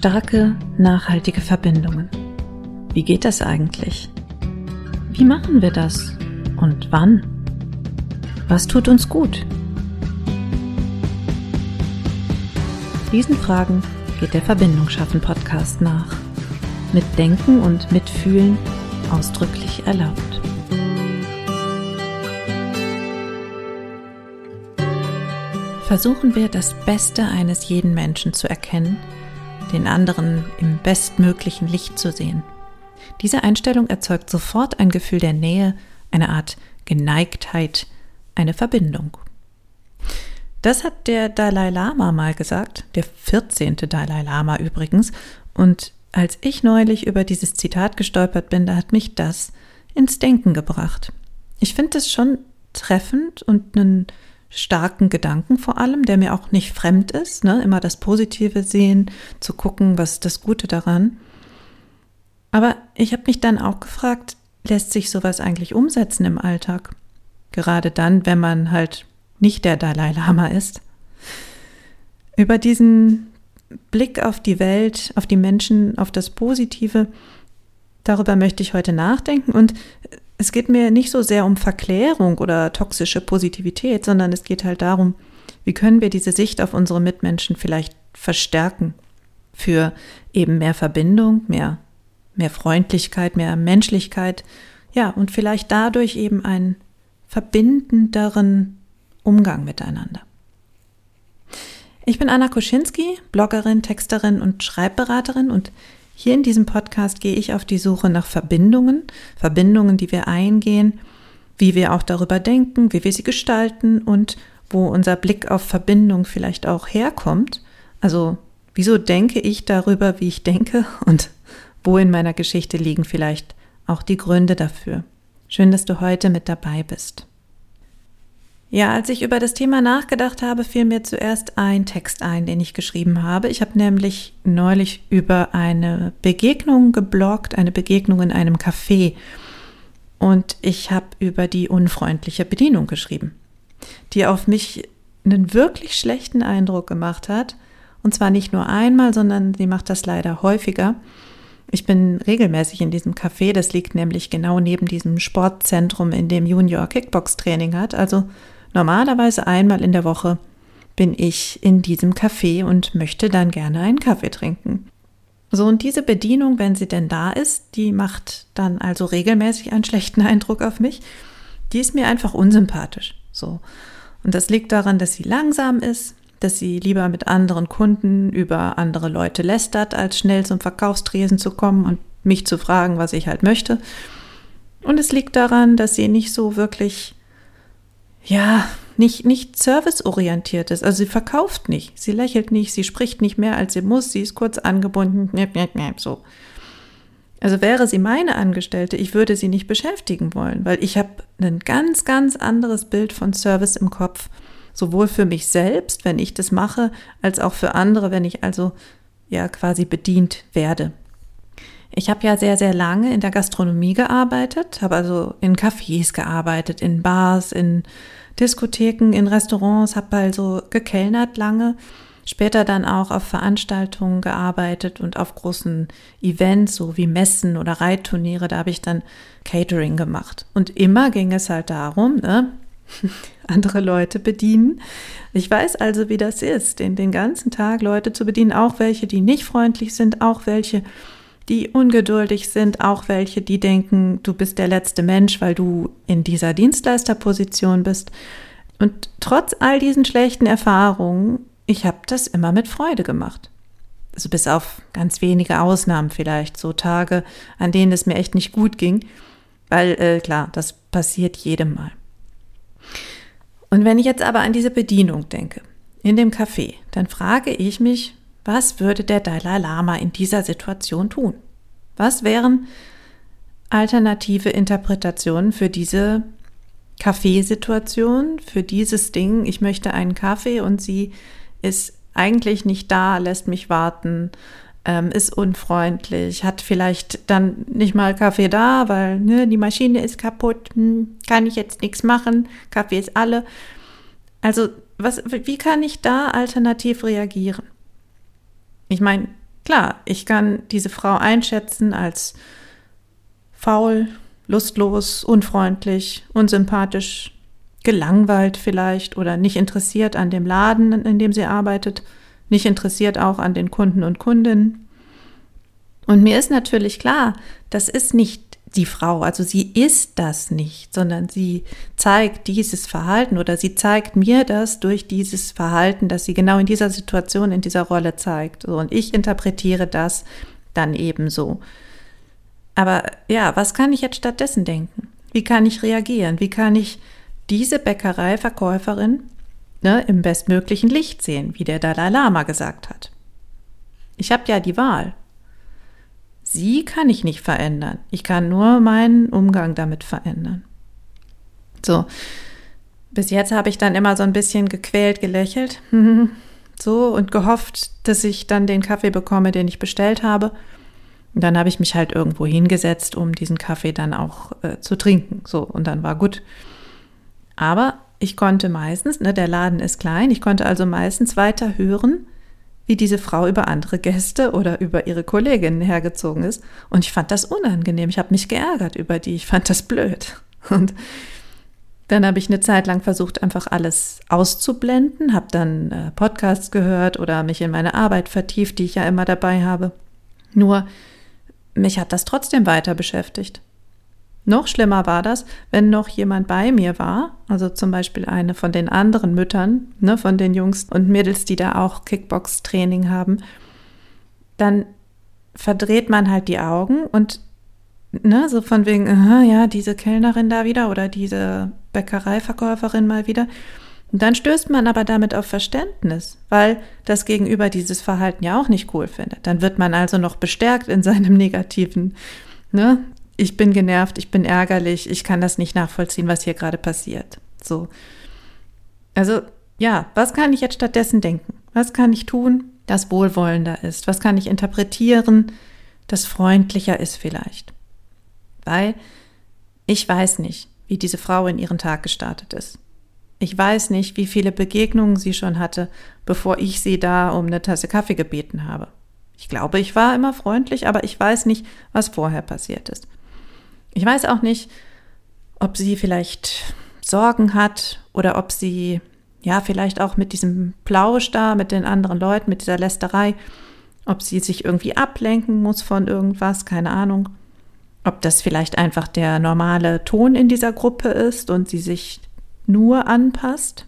Starke, nachhaltige Verbindungen. Wie geht das eigentlich? Wie machen wir das? Und wann? Was tut uns gut? Diesen Fragen geht der Verbindung schaffen Podcast nach. Mit Denken und Mitfühlen ausdrücklich erlaubt. Versuchen wir das Beste eines jeden Menschen zu erkennen – den anderen im bestmöglichen Licht zu sehen. Diese Einstellung erzeugt sofort ein Gefühl der Nähe, eine Art Geneigtheit, eine Verbindung. Das hat der Dalai Lama mal gesagt, der 14. Dalai Lama übrigens, und als ich neulich über dieses Zitat gestolpert bin, da hat mich das ins Denken gebracht. Ich finde es schon treffend und einen starken Gedanken vor allem, der mir auch nicht fremd ist, ne? immer das Positive sehen, zu gucken, was ist das Gute daran. Aber ich habe mich dann auch gefragt, lässt sich sowas eigentlich umsetzen im Alltag? Gerade dann, wenn man halt nicht der Dalai Lama ist. Über diesen Blick auf die Welt, auf die Menschen, auf das Positive, darüber möchte ich heute nachdenken und es geht mir nicht so sehr um Verklärung oder toxische Positivität, sondern es geht halt darum, wie können wir diese Sicht auf unsere Mitmenschen vielleicht verstärken für eben mehr Verbindung, mehr, mehr Freundlichkeit, mehr Menschlichkeit, ja, und vielleicht dadurch eben einen verbindenderen Umgang miteinander. Ich bin Anna Koschinski, Bloggerin, Texterin und Schreibberaterin und hier in diesem Podcast gehe ich auf die Suche nach Verbindungen, Verbindungen, die wir eingehen, wie wir auch darüber denken, wie wir sie gestalten und wo unser Blick auf Verbindung vielleicht auch herkommt. Also, wieso denke ich darüber, wie ich denke und wo in meiner Geschichte liegen vielleicht auch die Gründe dafür. Schön, dass du heute mit dabei bist. Ja, als ich über das Thema nachgedacht habe, fiel mir zuerst ein Text ein, den ich geschrieben habe. Ich habe nämlich neulich über eine Begegnung gebloggt, eine Begegnung in einem Café. Und ich habe über die unfreundliche Bedienung geschrieben, die auf mich einen wirklich schlechten Eindruck gemacht hat. Und zwar nicht nur einmal, sondern sie macht das leider häufiger. Ich bin regelmäßig in diesem Café, das liegt nämlich genau neben diesem Sportzentrum, in dem Junior Kickbox Training hat. Also Normalerweise einmal in der Woche bin ich in diesem Café und möchte dann gerne einen Kaffee trinken. So, und diese Bedienung, wenn sie denn da ist, die macht dann also regelmäßig einen schlechten Eindruck auf mich. Die ist mir einfach unsympathisch. So. Und das liegt daran, dass sie langsam ist, dass sie lieber mit anderen Kunden über andere Leute lästert, als schnell zum Verkaufstresen zu kommen und mich zu fragen, was ich halt möchte. Und es liegt daran, dass sie nicht so wirklich ja, nicht, nicht serviceorientiert ist. Also sie verkauft nicht, sie lächelt nicht, sie spricht nicht mehr, als sie muss, sie ist kurz angebunden, so. Also wäre sie meine Angestellte, ich würde sie nicht beschäftigen wollen, weil ich habe ein ganz, ganz anderes Bild von Service im Kopf. Sowohl für mich selbst, wenn ich das mache, als auch für andere, wenn ich also ja quasi bedient werde. Ich habe ja sehr, sehr lange in der Gastronomie gearbeitet, habe also in Cafés gearbeitet, in Bars, in Diskotheken, in Restaurants, habe also gekellnert lange, später dann auch auf Veranstaltungen gearbeitet und auf großen Events, so wie Messen oder Reitturniere, da habe ich dann Catering gemacht. Und immer ging es halt darum, ne, andere Leute bedienen. Ich weiß also, wie das ist, den, den ganzen Tag Leute zu bedienen, auch welche, die nicht freundlich sind, auch welche, die ungeduldig sind, auch welche, die denken, du bist der letzte Mensch, weil du in dieser Dienstleisterposition bist. Und trotz all diesen schlechten Erfahrungen, ich habe das immer mit Freude gemacht. Also bis auf ganz wenige Ausnahmen vielleicht, so Tage, an denen es mir echt nicht gut ging, weil äh, klar, das passiert jedem Mal. Und wenn ich jetzt aber an diese Bedienung denke, in dem Café, dann frage ich mich, was würde der Dalai Lama in dieser Situation tun? Was wären alternative Interpretationen für diese Kaffeesituation, für dieses Ding, ich möchte einen Kaffee und sie ist eigentlich nicht da, lässt mich warten, ähm, ist unfreundlich, hat vielleicht dann nicht mal Kaffee da, weil ne, die Maschine ist kaputt, hm, kann ich jetzt nichts machen, Kaffee ist alle. Also was, wie kann ich da alternativ reagieren? Ich meine, klar, ich kann diese Frau einschätzen als faul, lustlos, unfreundlich, unsympathisch, gelangweilt vielleicht oder nicht interessiert an dem Laden, in dem sie arbeitet, nicht interessiert auch an den Kunden und Kundinnen. Und mir ist natürlich klar, das ist nicht die Frau, also sie ist das nicht, sondern sie zeigt dieses Verhalten oder sie zeigt mir das durch dieses Verhalten, das sie genau in dieser Situation, in dieser Rolle zeigt. Und ich interpretiere das dann ebenso. Aber ja, was kann ich jetzt stattdessen denken? Wie kann ich reagieren? Wie kann ich diese Bäckereiverkäuferin ne, im bestmöglichen Licht sehen, wie der Dalai Lama gesagt hat? Ich habe ja die Wahl. Sie kann ich nicht verändern. Ich kann nur meinen Umgang damit verändern. So, bis jetzt habe ich dann immer so ein bisschen gequält gelächelt. so und gehofft, dass ich dann den Kaffee bekomme, den ich bestellt habe. Und dann habe ich mich halt irgendwo hingesetzt, um diesen Kaffee dann auch äh, zu trinken. So, und dann war gut. Aber ich konnte meistens, ne, der Laden ist klein, ich konnte also meistens weiter hören, wie diese Frau über andere Gäste oder über ihre Kolleginnen hergezogen ist. Und ich fand das unangenehm. Ich habe mich geärgert über die. Ich fand das blöd. Und dann habe ich eine Zeit lang versucht, einfach alles auszublenden, habe dann äh, Podcasts gehört oder mich in meine Arbeit vertieft, die ich ja immer dabei habe. Nur mich hat das trotzdem weiter beschäftigt. Noch schlimmer war das, wenn noch jemand bei mir war, also zum Beispiel eine von den anderen Müttern, ne, von den Jungs und Mädels, die da auch Kickbox-Training haben, dann verdreht man halt die Augen und ne, so von wegen, aha, ja, diese Kellnerin da wieder oder diese Bäckereiverkäuferin mal wieder. Und dann stößt man aber damit auf Verständnis, weil das Gegenüber dieses Verhalten ja auch nicht cool findet. Dann wird man also noch bestärkt in seinem negativen ne, ich bin genervt, ich bin ärgerlich, ich kann das nicht nachvollziehen, was hier gerade passiert. So. Also, ja, was kann ich jetzt stattdessen denken? Was kann ich tun, das wohlwollender ist? Was kann ich interpretieren, das freundlicher ist vielleicht? Weil ich weiß nicht, wie diese Frau in ihren Tag gestartet ist. Ich weiß nicht, wie viele Begegnungen sie schon hatte, bevor ich sie da um eine Tasse Kaffee gebeten habe. Ich glaube, ich war immer freundlich, aber ich weiß nicht, was vorher passiert ist. Ich weiß auch nicht, ob sie vielleicht Sorgen hat oder ob sie ja vielleicht auch mit diesem Plausch da, mit den anderen Leuten, mit dieser Lästerei, ob sie sich irgendwie ablenken muss von irgendwas, keine Ahnung. Ob das vielleicht einfach der normale Ton in dieser Gruppe ist und sie sich nur anpasst.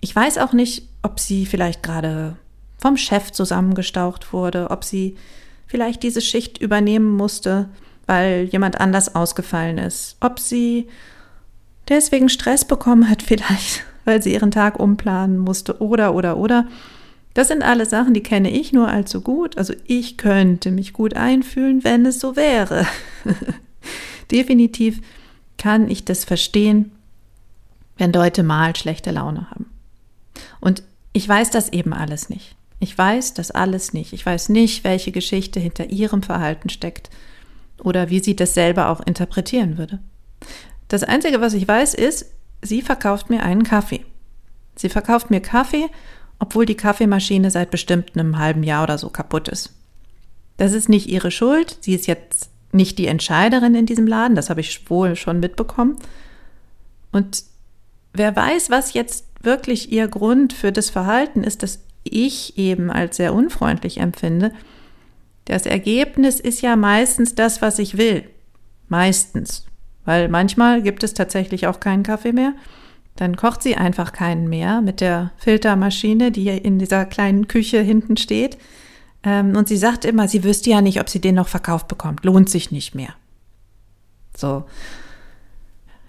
Ich weiß auch nicht, ob sie vielleicht gerade vom Chef zusammengestaucht wurde, ob sie vielleicht diese Schicht übernehmen musste, weil jemand anders ausgefallen ist. Ob sie deswegen Stress bekommen hat, vielleicht, weil sie ihren Tag umplanen musste oder, oder, oder. Das sind alle Sachen, die kenne ich nur allzu gut. Also ich könnte mich gut einfühlen, wenn es so wäre. Definitiv kann ich das verstehen, wenn Leute mal schlechte Laune haben. Und ich weiß das eben alles nicht. Ich weiß das alles nicht. Ich weiß nicht, welche Geschichte hinter ihrem Verhalten steckt oder wie sie das selber auch interpretieren würde. Das Einzige, was ich weiß, ist, sie verkauft mir einen Kaffee. Sie verkauft mir Kaffee, obwohl die Kaffeemaschine seit bestimmt einem halben Jahr oder so kaputt ist. Das ist nicht ihre Schuld. Sie ist jetzt nicht die Entscheiderin in diesem Laden. Das habe ich wohl schon mitbekommen. Und wer weiß, was jetzt wirklich ihr Grund für das Verhalten ist, das ich eben als sehr unfreundlich empfinde, das Ergebnis ist ja meistens das, was ich will. Meistens. Weil manchmal gibt es tatsächlich auch keinen Kaffee mehr. Dann kocht sie einfach keinen mehr mit der Filtermaschine, die in dieser kleinen Küche hinten steht. Ähm, und sie sagt immer, sie wüsste ja nicht, ob sie den noch verkauft bekommt. Lohnt sich nicht mehr. So.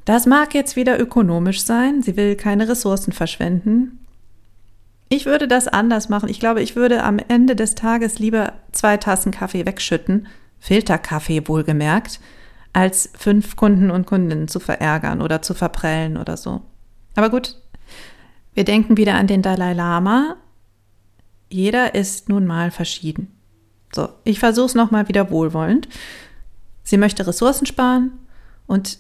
Das mag jetzt wieder ökonomisch sein. Sie will keine Ressourcen verschwenden. Ich würde das anders machen. Ich glaube, ich würde am Ende des Tages lieber zwei Tassen Kaffee wegschütten, Filterkaffee wohlgemerkt, als fünf Kunden und Kundinnen zu verärgern oder zu verprellen oder so. Aber gut, wir denken wieder an den Dalai Lama. Jeder ist nun mal verschieden. So, ich versuche es nochmal wieder wohlwollend. Sie möchte Ressourcen sparen und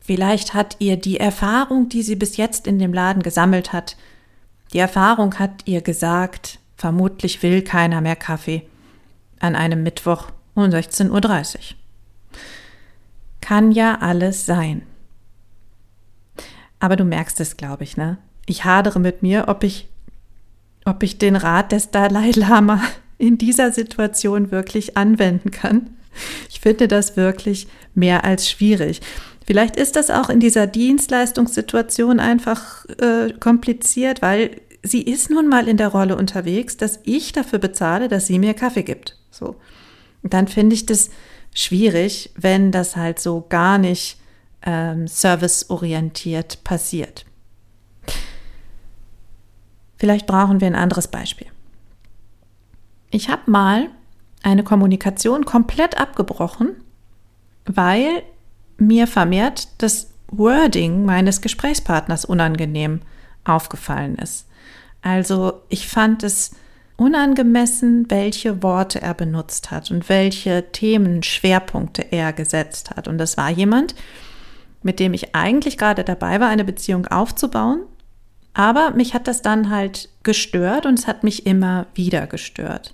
vielleicht hat ihr die Erfahrung, die sie bis jetzt in dem Laden gesammelt hat, die Erfahrung hat ihr gesagt, vermutlich will keiner mehr Kaffee an einem Mittwoch um 16.30 Uhr. Kann ja alles sein. Aber du merkst es, glaube ich, ne? Ich hadere mit mir, ob ich, ob ich den Rat des Dalai Lama in dieser Situation wirklich anwenden kann. Ich finde das wirklich mehr als schwierig. Vielleicht ist das auch in dieser Dienstleistungssituation einfach äh, kompliziert, weil sie ist nun mal in der Rolle unterwegs, dass ich dafür bezahle, dass sie mir Kaffee gibt. So. dann finde ich das schwierig, wenn das halt so gar nicht ähm, serviceorientiert passiert. Vielleicht brauchen wir ein anderes Beispiel. Ich habe mal eine Kommunikation komplett abgebrochen, weil mir vermehrt das Wording meines Gesprächspartners unangenehm aufgefallen ist. Also ich fand es unangemessen, welche Worte er benutzt hat und welche Themenschwerpunkte er gesetzt hat. Und das war jemand, mit dem ich eigentlich gerade dabei war, eine Beziehung aufzubauen. Aber mich hat das dann halt gestört und es hat mich immer wieder gestört.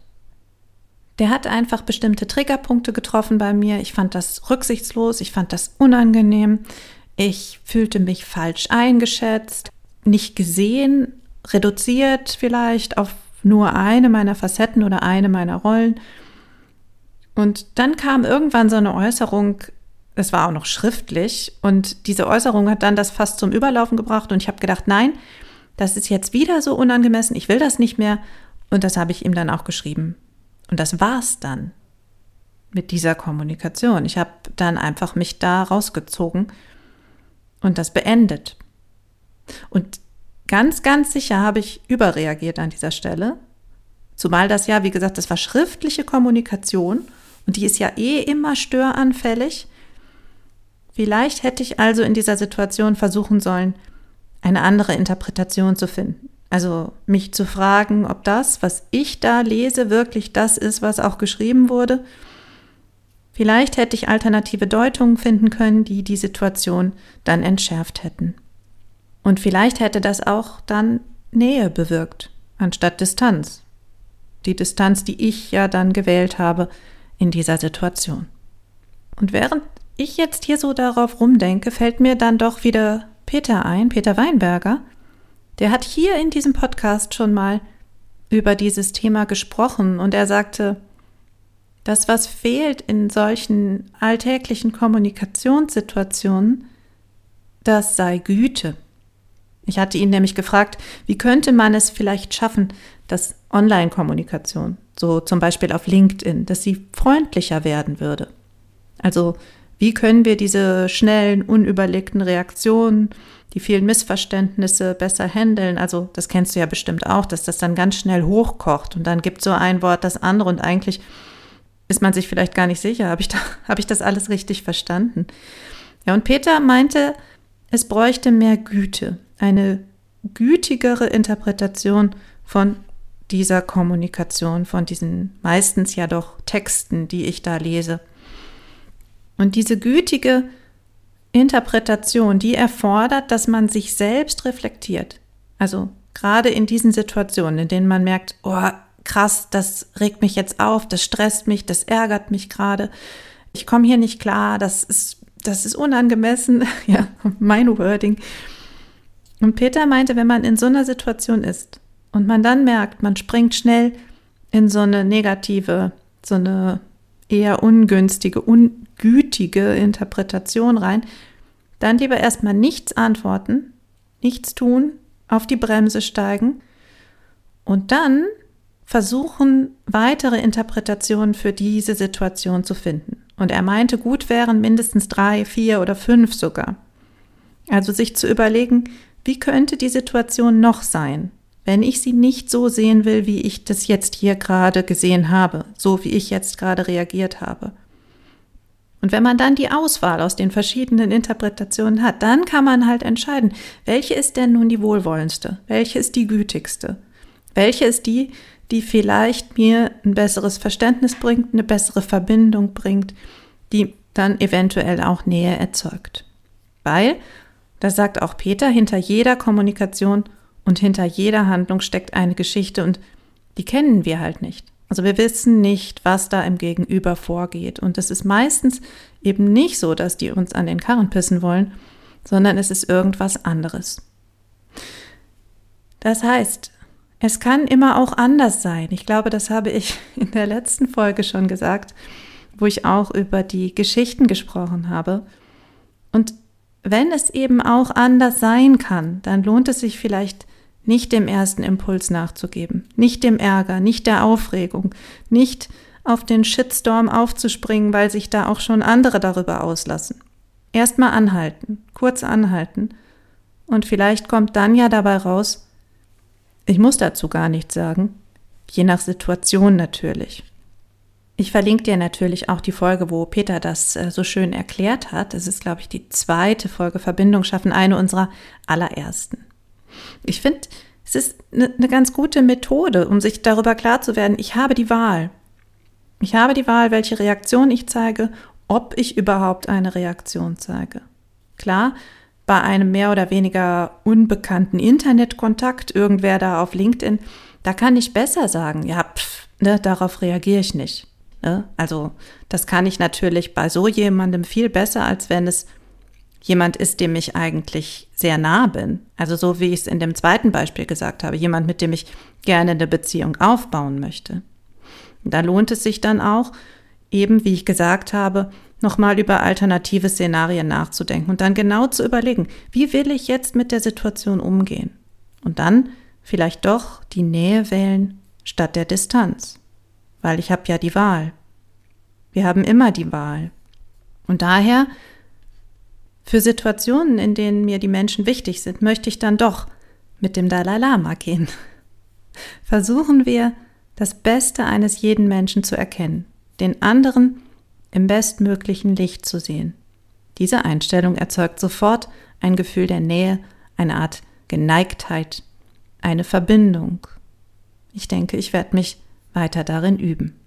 Der hat einfach bestimmte Triggerpunkte getroffen bei mir. Ich fand das rücksichtslos, ich fand das unangenehm. Ich fühlte mich falsch eingeschätzt, nicht gesehen, reduziert vielleicht auf nur eine meiner Facetten oder eine meiner Rollen. Und dann kam irgendwann so eine Äußerung, es war auch noch schriftlich, und diese Äußerung hat dann das fast zum Überlaufen gebracht und ich habe gedacht, nein, das ist jetzt wieder so unangemessen, ich will das nicht mehr. Und das habe ich ihm dann auch geschrieben. Und das war's dann mit dieser Kommunikation. Ich habe dann einfach mich da rausgezogen und das beendet. Und ganz, ganz sicher habe ich überreagiert an dieser Stelle. Zumal das ja, wie gesagt, das war schriftliche Kommunikation und die ist ja eh immer störanfällig. Vielleicht hätte ich also in dieser Situation versuchen sollen, eine andere Interpretation zu finden. Also mich zu fragen, ob das, was ich da lese, wirklich das ist, was auch geschrieben wurde. Vielleicht hätte ich alternative Deutungen finden können, die die Situation dann entschärft hätten. Und vielleicht hätte das auch dann Nähe bewirkt, anstatt Distanz. Die Distanz, die ich ja dann gewählt habe in dieser Situation. Und während ich jetzt hier so darauf rumdenke, fällt mir dann doch wieder Peter ein, Peter Weinberger, der hat hier in diesem Podcast schon mal über dieses Thema gesprochen und er sagte, das, was fehlt in solchen alltäglichen Kommunikationssituationen, das sei Güte. Ich hatte ihn nämlich gefragt, wie könnte man es vielleicht schaffen, dass Online-Kommunikation, so zum Beispiel auf LinkedIn, dass sie freundlicher werden würde. Also wie können wir diese schnellen, unüberlegten Reaktionen die vielen Missverständnisse besser handeln. Also das kennst du ja bestimmt auch, dass das dann ganz schnell hochkocht und dann gibt so ein Wort das andere und eigentlich ist man sich vielleicht gar nicht sicher, habe ich, da, hab ich das alles richtig verstanden? Ja, und Peter meinte, es bräuchte mehr Güte, eine gütigere Interpretation von dieser Kommunikation, von diesen meistens ja doch Texten, die ich da lese. Und diese gütige Interpretation, die erfordert, dass man sich selbst reflektiert. Also gerade in diesen Situationen, in denen man merkt, oh, krass, das regt mich jetzt auf, das stresst mich, das ärgert mich gerade. Ich komme hier nicht klar, das ist, das ist unangemessen. Ja, mein Wording. Und Peter meinte, wenn man in so einer Situation ist und man dann merkt, man springt schnell in so eine negative, so eine eher ungünstige, ungütige Interpretation rein, dann lieber erstmal nichts antworten, nichts tun, auf die Bremse steigen und dann versuchen, weitere Interpretationen für diese Situation zu finden. Und er meinte, gut wären mindestens drei, vier oder fünf sogar. Also sich zu überlegen, wie könnte die Situation noch sein? wenn ich sie nicht so sehen will, wie ich das jetzt hier gerade gesehen habe, so wie ich jetzt gerade reagiert habe. Und wenn man dann die Auswahl aus den verschiedenen Interpretationen hat, dann kann man halt entscheiden, welche ist denn nun die wohlwollendste, welche ist die gütigste, welche ist die, die vielleicht mir ein besseres Verständnis bringt, eine bessere Verbindung bringt, die dann eventuell auch Nähe erzeugt. Weil, das sagt auch Peter, hinter jeder Kommunikation und hinter jeder Handlung steckt eine Geschichte und die kennen wir halt nicht. Also wir wissen nicht, was da im Gegenüber vorgeht. Und es ist meistens eben nicht so, dass die uns an den Karren pissen wollen, sondern es ist irgendwas anderes. Das heißt, es kann immer auch anders sein. Ich glaube, das habe ich in der letzten Folge schon gesagt, wo ich auch über die Geschichten gesprochen habe. Und wenn es eben auch anders sein kann, dann lohnt es sich vielleicht nicht dem ersten Impuls nachzugeben, nicht dem Ärger, nicht der Aufregung, nicht auf den Shitstorm aufzuspringen, weil sich da auch schon andere darüber auslassen. Erstmal anhalten, kurz anhalten und vielleicht kommt dann ja dabei raus, ich muss dazu gar nichts sagen, je nach Situation natürlich. Ich verlinke dir natürlich auch die Folge, wo Peter das äh, so schön erklärt hat. Das ist, glaube ich, die zweite Folge Verbindung schaffen, eine unserer allerersten. Ich finde, es ist eine, eine ganz gute Methode, um sich darüber klar zu werden, ich habe die Wahl. Ich habe die Wahl, welche Reaktion ich zeige, ob ich überhaupt eine Reaktion zeige. Klar, bei einem mehr oder weniger unbekannten Internetkontakt, irgendwer da auf LinkedIn, da kann ich besser sagen, ja, pff, ne, darauf reagiere ich nicht. Ne? Also das kann ich natürlich bei so jemandem viel besser, als wenn es jemand ist, dem ich eigentlich sehr nah bin. Also so wie ich es in dem zweiten Beispiel gesagt habe, jemand, mit dem ich gerne eine Beziehung aufbauen möchte. Da lohnt es sich dann auch, eben wie ich gesagt habe, nochmal über alternative Szenarien nachzudenken und dann genau zu überlegen, wie will ich jetzt mit der Situation umgehen? Und dann vielleicht doch die Nähe wählen statt der Distanz, weil ich habe ja die Wahl. Wir haben immer die Wahl. Und daher, für Situationen, in denen mir die Menschen wichtig sind, möchte ich dann doch mit dem Dalai Lama gehen. Versuchen wir, das Beste eines jeden Menschen zu erkennen, den anderen im bestmöglichen Licht zu sehen. Diese Einstellung erzeugt sofort ein Gefühl der Nähe, eine Art Geneigtheit, eine Verbindung. Ich denke, ich werde mich weiter darin üben.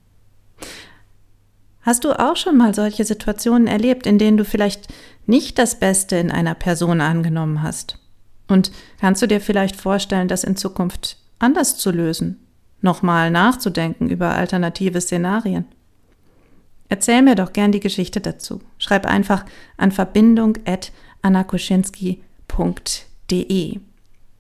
Hast du auch schon mal solche Situationen erlebt, in denen du vielleicht nicht das Beste in einer Person angenommen hast? Und kannst du dir vielleicht vorstellen, das in Zukunft anders zu lösen? Nochmal nachzudenken über alternative Szenarien? Erzähl mir doch gern die Geschichte dazu. Schreib einfach an verbindung.annakuschinski.de.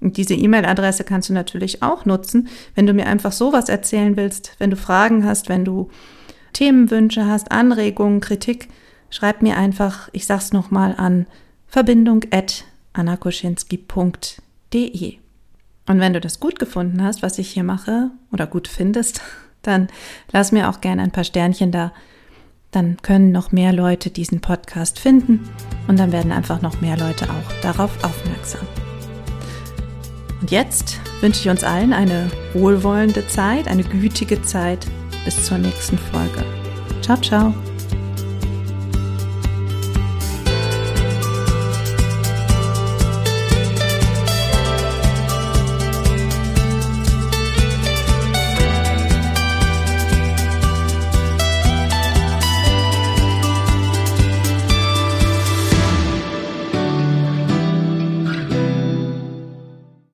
Und diese E-Mail-Adresse kannst du natürlich auch nutzen, wenn du mir einfach sowas erzählen willst, wenn du Fragen hast, wenn du Themenwünsche hast, Anregungen, Kritik, schreib mir einfach, ich sag's nochmal an verbindung.annakuschinski.de. Und wenn du das gut gefunden hast, was ich hier mache, oder gut findest, dann lass mir auch gerne ein paar Sternchen da dann können noch mehr Leute diesen Podcast finden und dann werden einfach noch mehr Leute auch darauf aufmerksam. Und jetzt wünsche ich uns allen eine wohlwollende Zeit, eine gütige Zeit bis zur nächsten Folge. Ciao, ciao.